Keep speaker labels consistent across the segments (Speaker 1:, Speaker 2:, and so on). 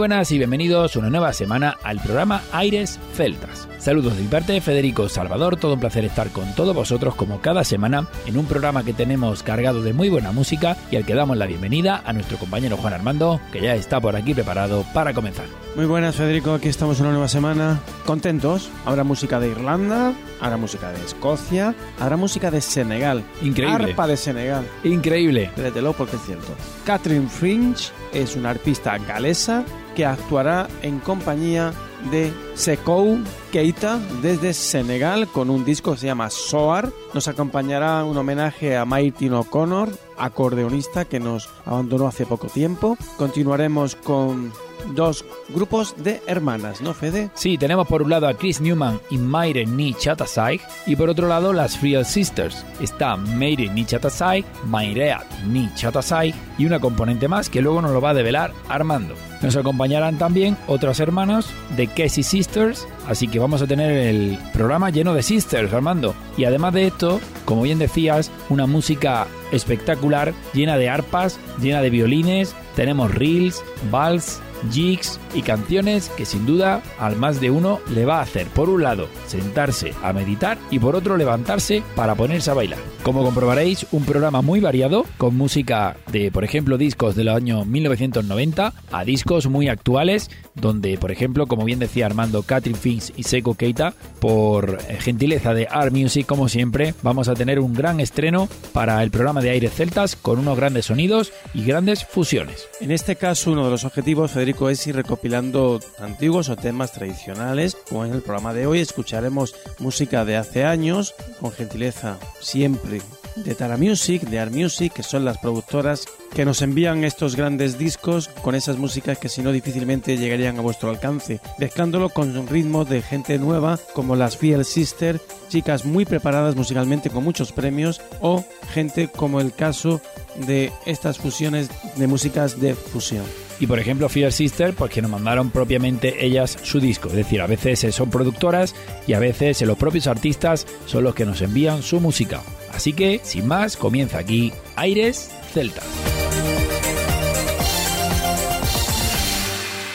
Speaker 1: Buenas y bienvenidos una nueva semana al programa Aires Celtas. Saludos de mi parte, Federico Salvador, todo un placer estar con todos vosotros como cada semana en un programa que tenemos cargado de muy buena música y al que damos la bienvenida a nuestro compañero Juan Armando, que ya está por aquí preparado para comenzar.
Speaker 2: Muy buenas Federico, aquí estamos una nueva semana, contentos, habrá música de Irlanda, habrá música de Escocia, habrá música de Senegal.
Speaker 1: Increíble.
Speaker 2: Arpa de Senegal.
Speaker 1: Increíble.
Speaker 2: Créetelo porque es cierto. Catherine Fringe es una arpista galesa actuará en compañía de Sekou Keita desde Senegal con un disco que se llama Soar. Nos acompañará un homenaje a Martin O'Connor, acordeonista que nos abandonó hace poco tiempo. Continuaremos con dos grupos de hermanas, ¿no, Fede?
Speaker 1: Sí, tenemos por un lado a Chris Newman y Mayre Ni Chatasai y por otro lado las Real Sisters. Está Mayre Ni Chatasai, Mayrea Ni Chatasai y una componente más que luego nos lo va a develar Armando. Nos acompañarán también otras hermanas de Casey Sisters, así que vamos a tener el programa lleno de sisters, Armando. Y además de esto, como bien decías, una música espectacular, llena de arpas, llena de violines, tenemos reels, vals, jigs y canciones que sin duda al más de uno le va a hacer por un lado sentarse a meditar y por otro levantarse para ponerse a bailar. Como comprobaréis, un programa muy variado con música de, por ejemplo, discos del año 1990 a discos muy actuales donde, por ejemplo, como bien decía Armando, Catherine Finks y Seiko Keita, por gentileza de Art Music, como siempre, vamos a tener un gran estreno para el programa de Aires Celtas con unos grandes sonidos y grandes fusiones.
Speaker 2: En este caso, uno de los objetivos, Federico, es ir recopilando antiguos o temas tradicionales. Como en el programa de hoy, escucharemos música de hace años, con gentileza siempre de Tara Music, de Art Music, que son las productoras que nos envían estos grandes discos con esas músicas que si no difícilmente llegarían a vuestro alcance, mezclándolo con un ritmo de gente nueva como las Fiel Sister, chicas muy preparadas musicalmente con muchos premios, o gente como el caso de estas fusiones de músicas de fusión.
Speaker 1: Y por ejemplo, Fear Sister, pues nos mandaron propiamente ellas su disco. Es decir, a veces son productoras y a veces los propios artistas son los que nos envían su música. Así que, sin más, comienza aquí Aires Celtas.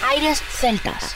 Speaker 3: Aires Celtas.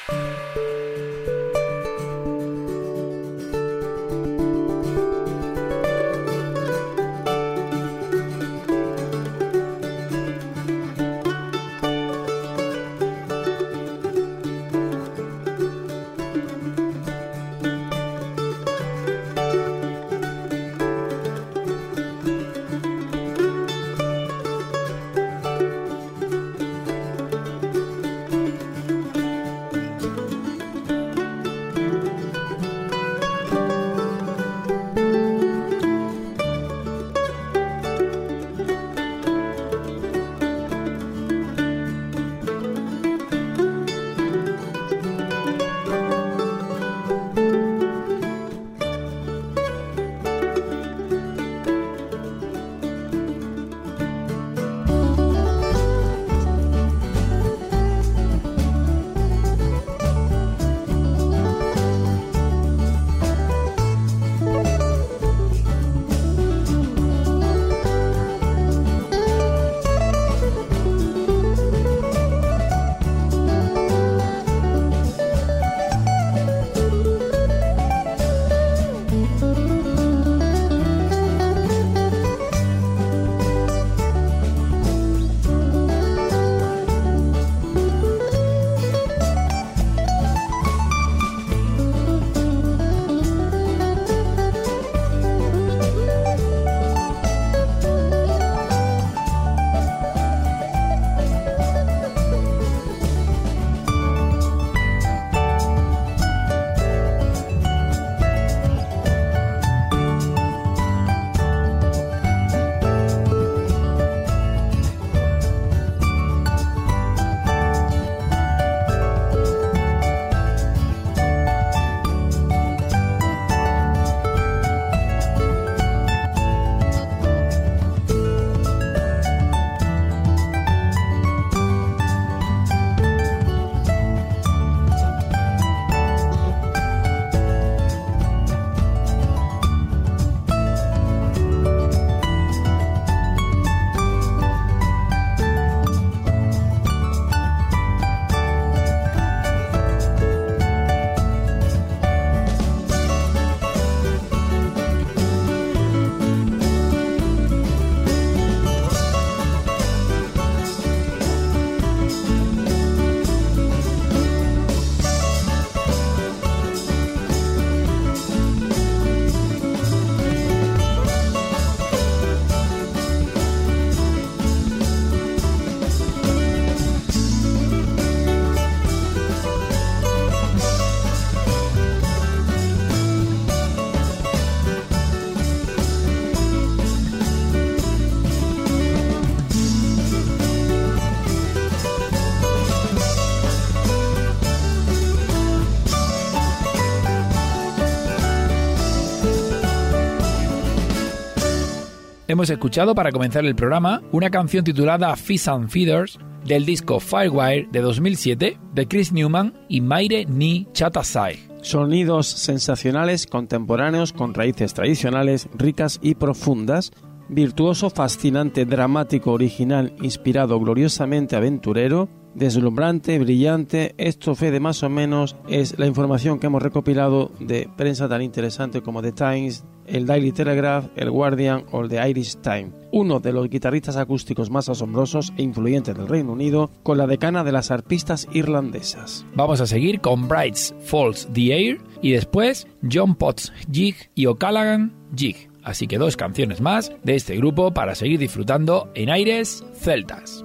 Speaker 1: Hemos escuchado para comenzar el programa una canción titulada Fish and Feeders del disco Firewire de 2007 de Chris Newman y Maire Ni Chatasai.
Speaker 2: Sonidos sensacionales, contemporáneos, con raíces tradicionales, ricas y profundas, virtuoso, fascinante, dramático, original, inspirado, gloriosamente aventurero, deslumbrante, brillante. Esto, de más o menos, es la información que hemos recopilado de prensa tan interesante como The Times, el Daily Telegraph, el Guardian o el The Irish Times. Uno de los guitarristas acústicos más asombrosos e influyentes del Reino Unido, con la decana de las arpistas irlandesas.
Speaker 1: Vamos a seguir con Brights Falls the Air y después John Potts Jig y O'Callaghan Jig. Así que dos canciones más de este grupo para seguir disfrutando en aires celtas.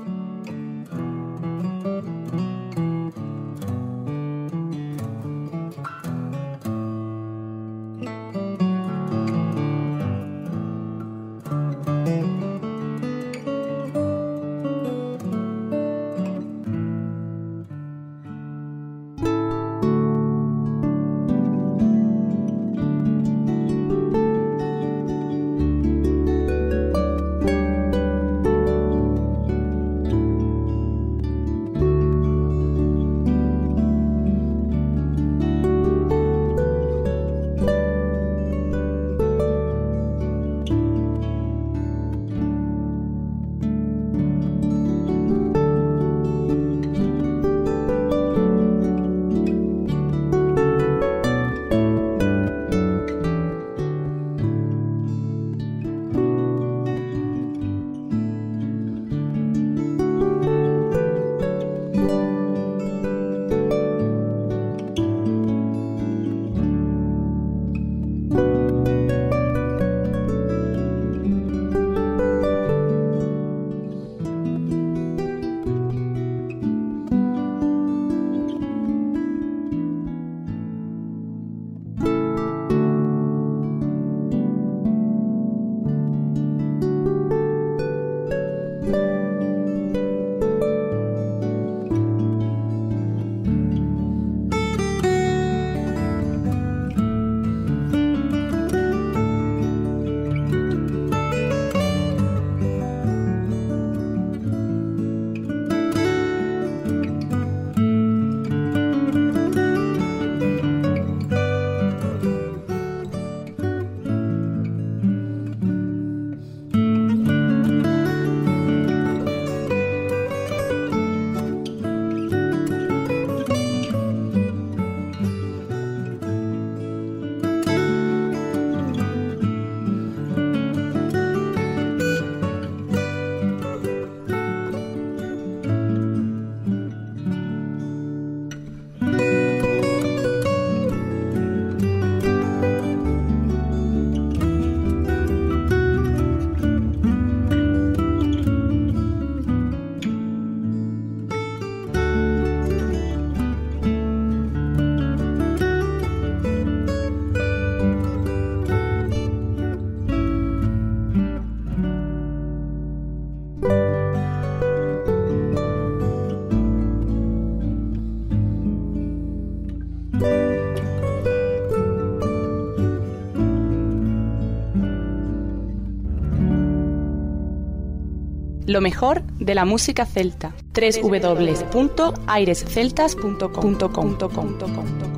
Speaker 3: Lo mejor de la música celta. www.airesceltas.com.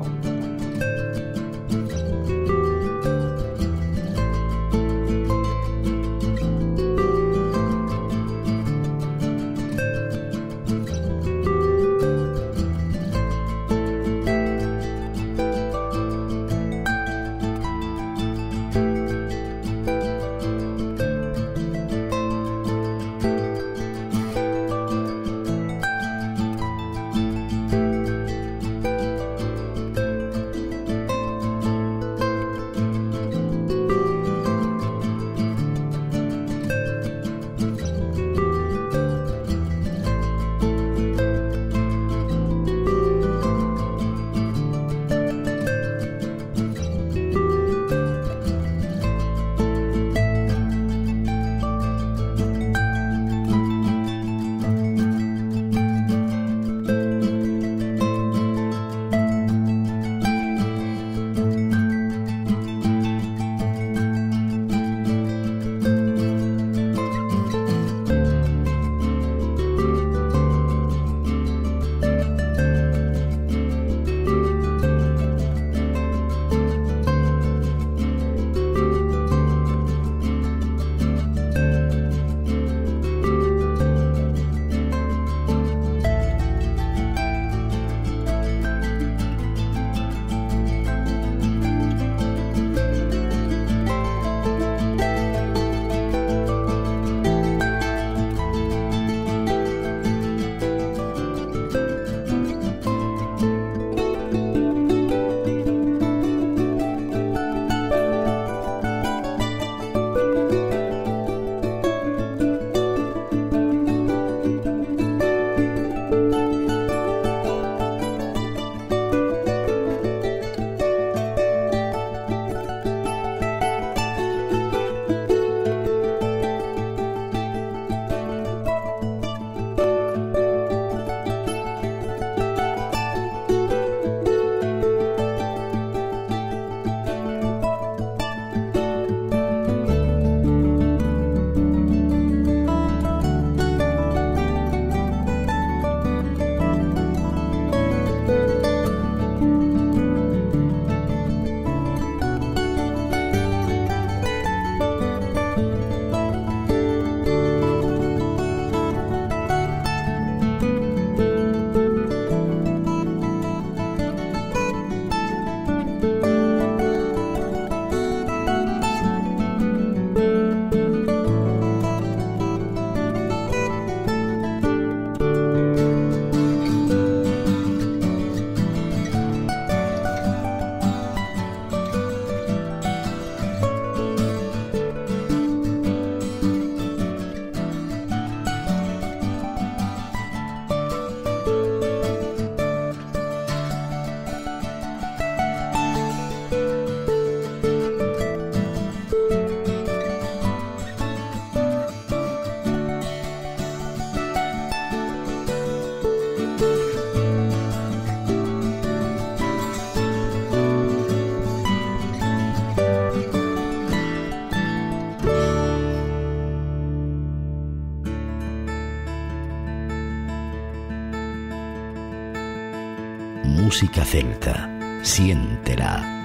Speaker 4: música celta. Siéntela.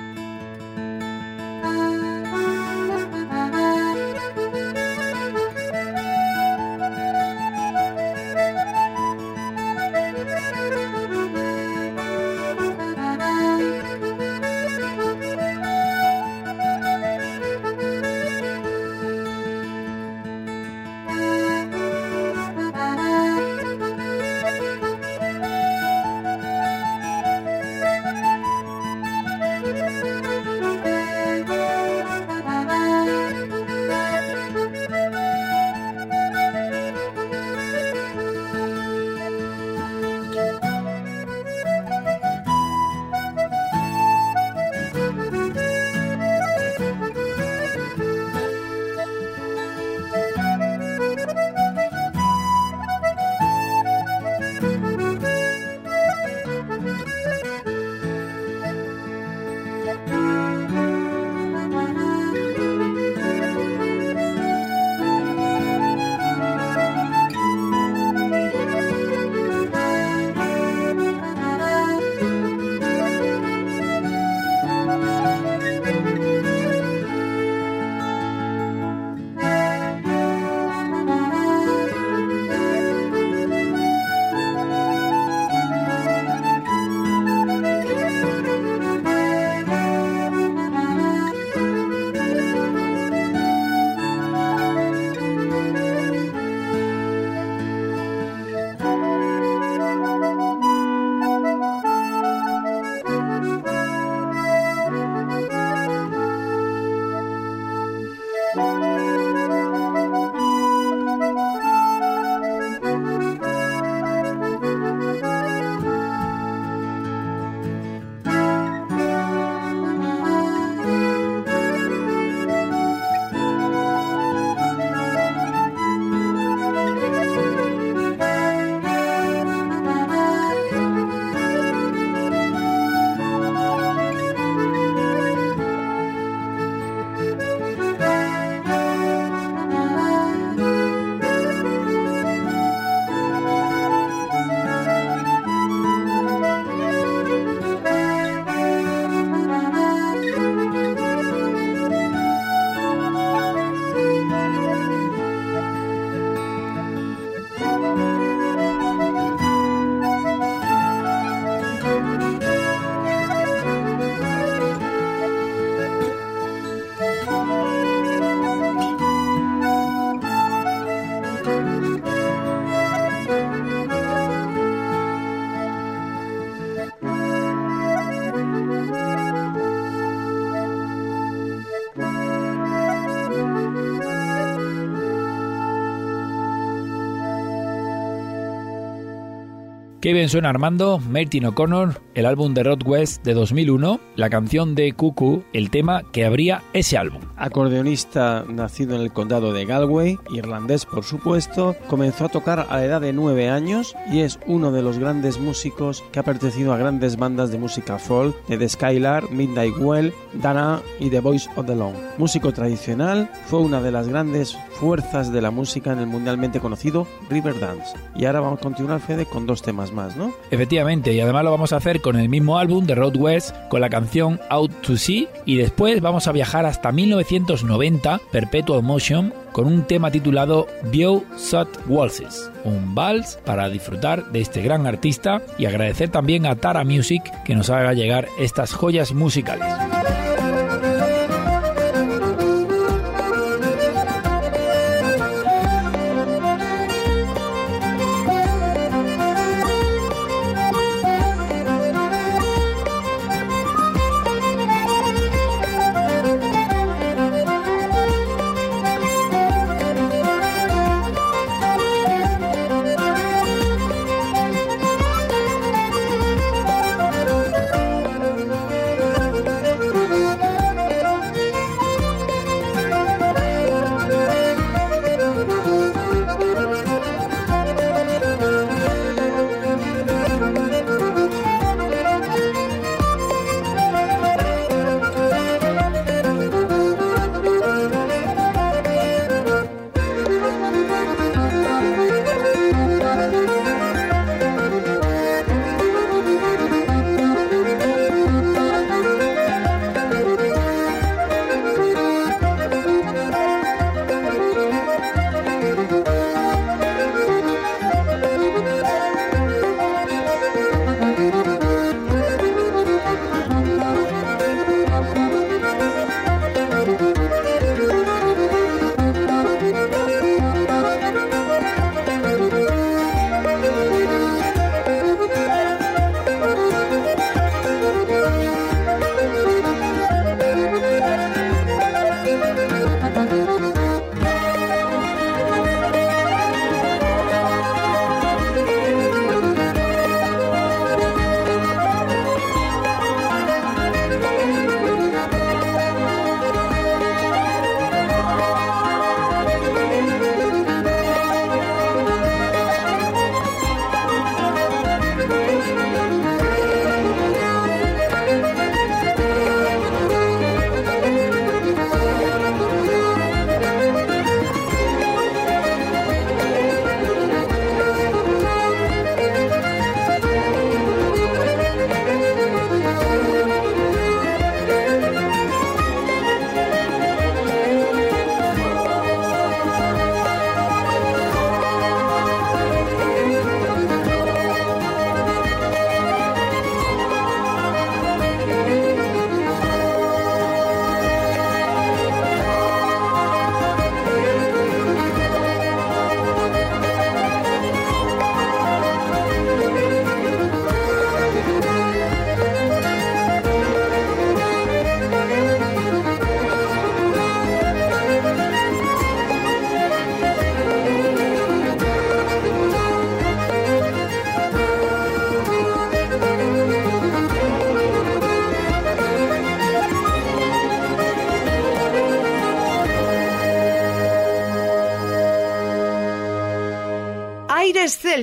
Speaker 1: Bien suena Armando, Martin O'Connor, el álbum de Rod West de 2001, la canción de Cuckoo, el tema que abría ese álbum.
Speaker 2: Acordeonista nacido en el condado de Galway, irlandés por supuesto, comenzó a tocar a la edad de 9 años y es uno de los grandes músicos que ha pertenecido a grandes bandas de música folk de The Skylar, Midnight Well, Dana y The Voice of the Long. Músico tradicional, fue una de las grandes fuerzas de la música en el mundialmente conocido Riverdance. Y ahora vamos a continuar, Fede, con dos temas más, ¿no?
Speaker 1: Efectivamente, y además lo vamos a hacer con el mismo álbum de Road West, con la canción Out to Sea, y después vamos a viajar hasta 1990, Perpetual Motion, con un tema titulado View Sut Waltzes, un vals para disfrutar de este gran artista y agradecer también a Tara Music que nos haga llegar estas joyas musicales.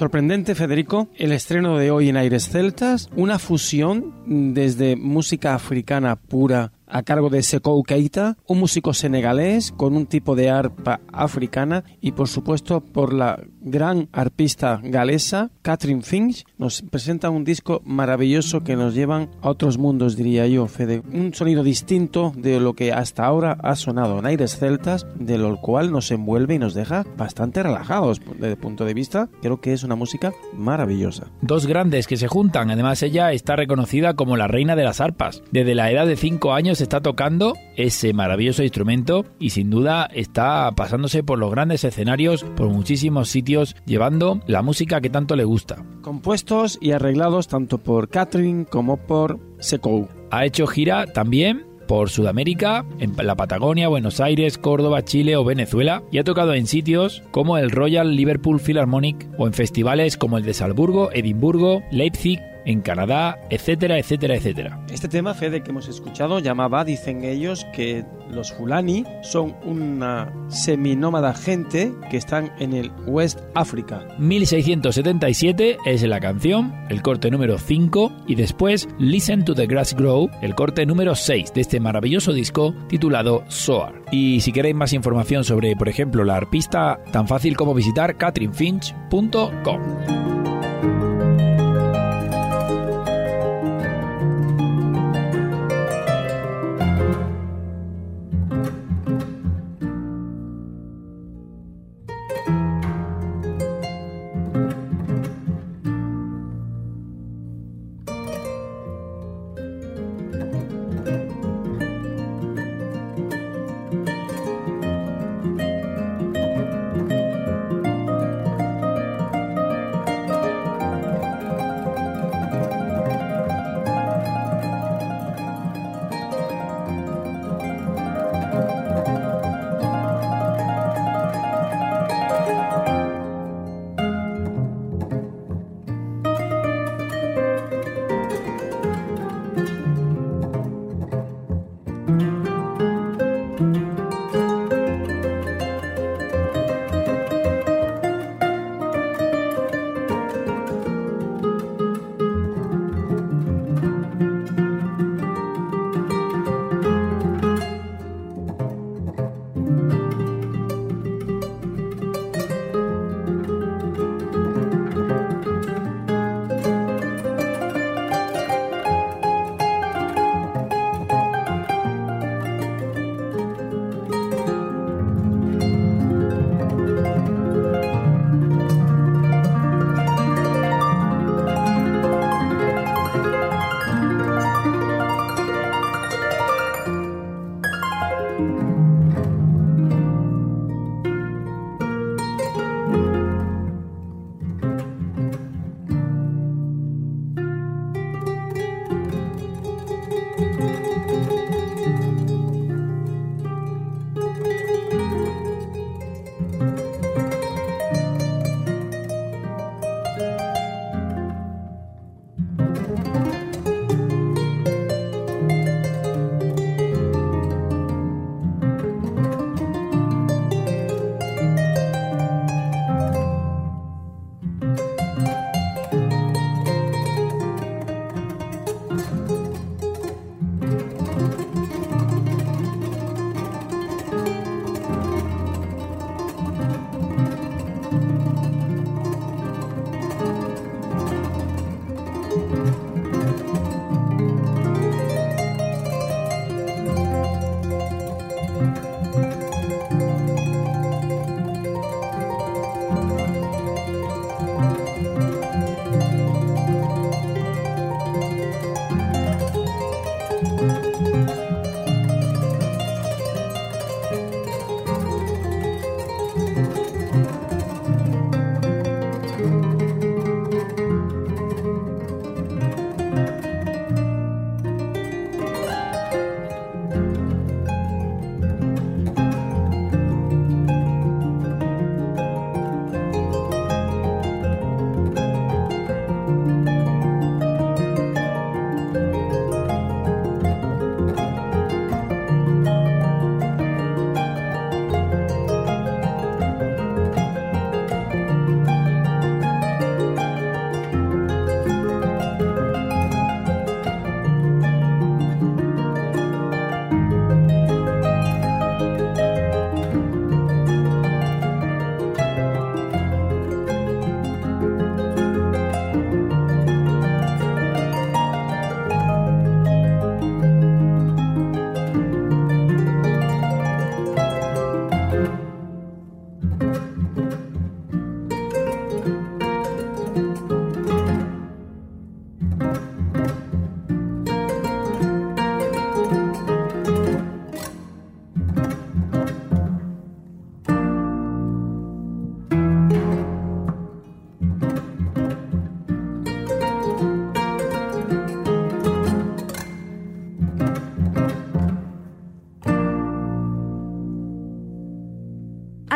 Speaker 2: Sorprendente, Federico, el estreno de hoy en Aires Celtas, una fusión desde música africana pura a cargo de Sekou Keita, un músico senegalés con un tipo de arpa africana y por supuesto por la gran arpista galesa Catherine Finch nos presenta un disco maravilloso que nos llevan a otros mundos diría yo, Fede, un sonido distinto de lo que hasta ahora ha sonado en aires celtas, de lo cual nos envuelve y nos deja bastante relajados desde el punto de vista, creo que es una música maravillosa.
Speaker 1: Dos grandes que se juntan, además ella está reconocida como la reina de las arpas. Desde la edad de 5 años está tocando ese maravilloso instrumento y sin duda está pasándose por los grandes escenarios, por muchísimos sitios, llevando la música que tanto le gusta.
Speaker 2: Compuestos y arreglados tanto por Catherine como por Sekou.
Speaker 1: Ha hecho gira también por Sudamérica, en la Patagonia, Buenos Aires, Córdoba, Chile o Venezuela y ha tocado en sitios como el Royal Liverpool Philharmonic o en festivales como el de Salzburgo, Edimburgo, Leipzig en Canadá, etcétera, etcétera, etcétera.
Speaker 2: Este tema, Fede, que hemos escuchado, llamaba, dicen ellos, que los Fulani son una seminómada gente que están en el West África.
Speaker 1: 1677 es la canción, el corte número 5, y después Listen to the Grass Grow, el corte número 6 de este maravilloso disco titulado Soar. Y si queréis más información sobre, por ejemplo, la arpista, tan fácil como visitar catherinefinch.com.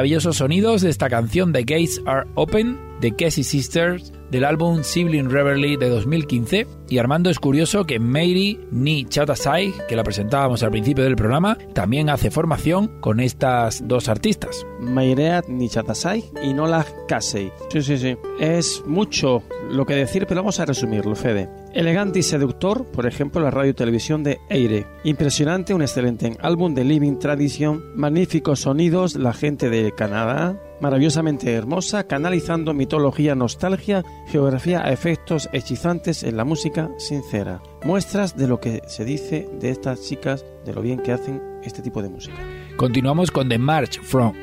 Speaker 1: Maravillosos sonidos de esta canción The Gates Are Open de Cassie Sisters del álbum Sibling Reverie de 2015 y Armando es curioso que Mary Ni Chatasai, que la presentábamos al principio del programa, también hace formación con estas dos artistas.
Speaker 2: Maireat Ni Chatasai y Nola Casey. Sí, sí, sí. Es mucho lo que decir, pero vamos a resumirlo, Fede. Elegante y seductor, por ejemplo, la radio y televisión de Eire. Impresionante, un excelente álbum de Living Tradition. Magníficos sonidos, la gente de Canadá, maravillosamente hermosa, canalizando mitología, nostalgia, geografía a efectos hechizantes en la música sincera. Muestras de lo que se dice de estas chicas, de lo bien que hacen este tipo de música.
Speaker 1: Continuamos con The March from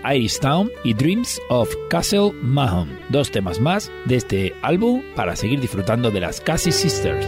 Speaker 1: Town y Dreams of Castle Mahon, dos temas más de este álbum para seguir disfrutando de las Cassie Sisters.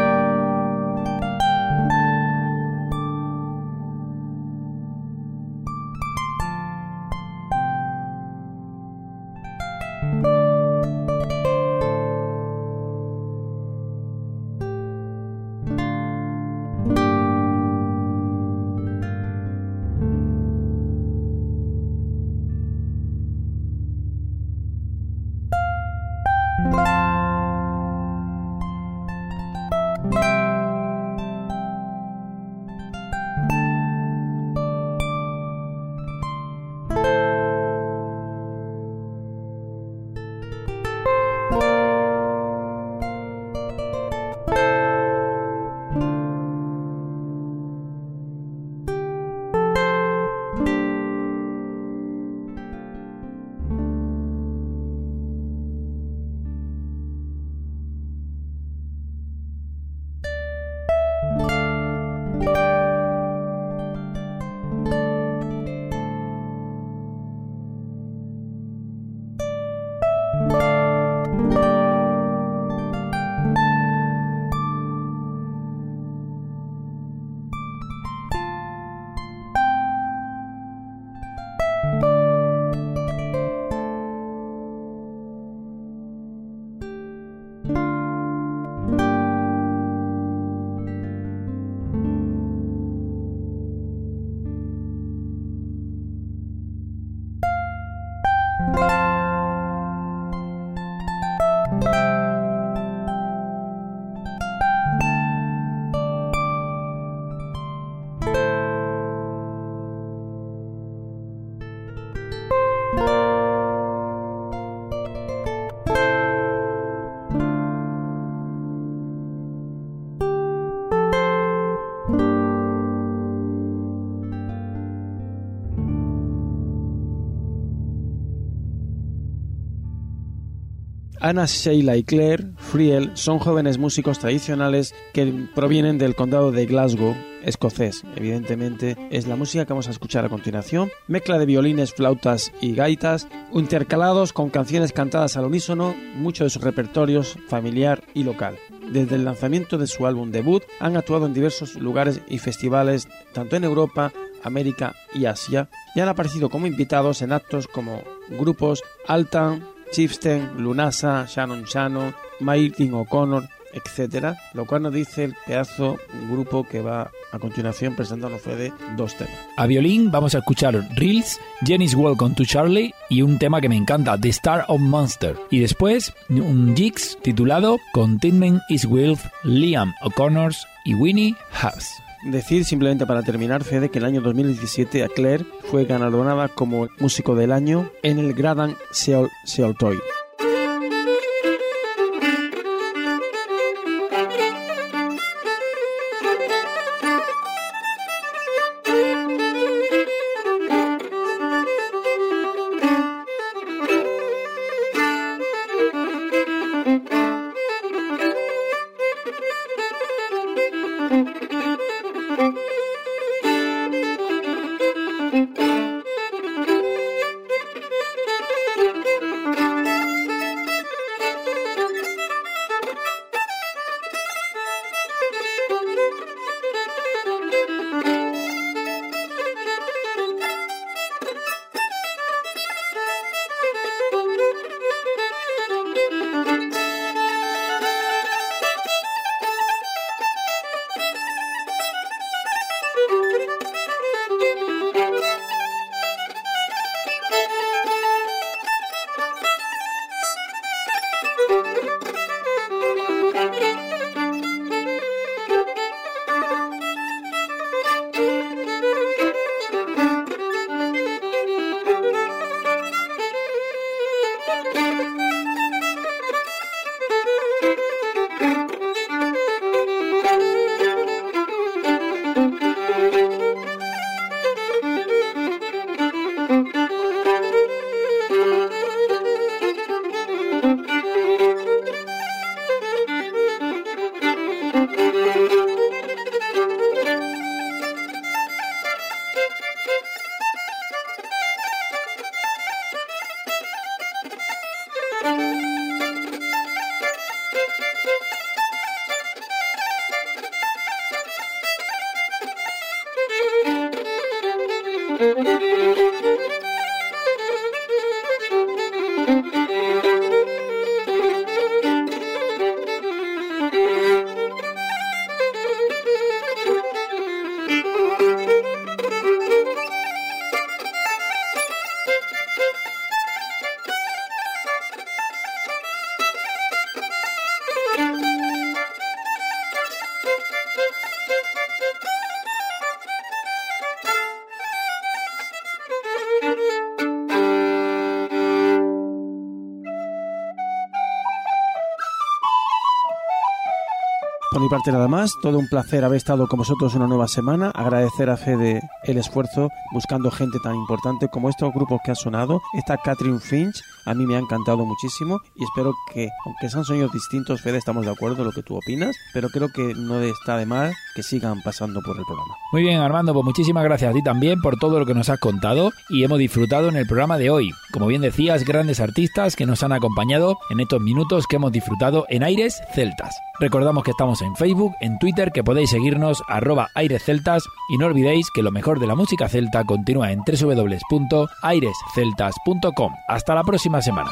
Speaker 2: Anna Sheila y Claire Friel son jóvenes músicos tradicionales que provienen del condado de Glasgow, escocés. Evidentemente es la música que vamos a escuchar a continuación. Mezcla de violines, flautas y gaitas, intercalados con canciones cantadas al unísono, mucho de sus repertorios familiar y local. Desde el lanzamiento de su álbum debut han actuado en diversos lugares y festivales, tanto en Europa, América y Asia, y han aparecido como invitados en actos como grupos Altan, Chieftain, Lunasa, Shannon Shannon, Martin O'Connor, etcétera, lo cual nos dice el pedazo grupo que va a continuación presentándonos Fede dos temas.
Speaker 1: A violín vamos a escuchar Reels, Jenny's Welcome to Charlie y un tema que me encanta, The Star of Monster. Y después un Jigs titulado Contentment is With, Liam O'Connors y Winnie House.
Speaker 2: Decir simplemente para terminar, Fede, que el año 2017 a Claire fue galardonada como músico del año en el Gradan Seoul, Seoul parte nada más, todo un placer haber estado con vosotros una nueva semana, agradecer a Fede el esfuerzo buscando gente tan importante como estos grupos que ha sonado, esta Catherine Finch, a mí me ha encantado muchísimo y espero que, aunque sean sonidos distintos, Fede, estamos de acuerdo en lo que tú opinas, pero creo que no está de mal que sigan pasando por el programa.
Speaker 1: Muy bien, Armando, pues muchísimas gracias a ti también por todo lo que nos has contado y hemos disfrutado en el programa de hoy. Como bien decías, grandes artistas que nos han acompañado en estos minutos que hemos disfrutado en Aires Celtas. Recordamos que estamos en Facebook, en Twitter, que podéis seguirnos arroba airesceltas y no olvidéis que lo mejor de la música celta continúa en www.airesceltas.com. Hasta la próxima semana.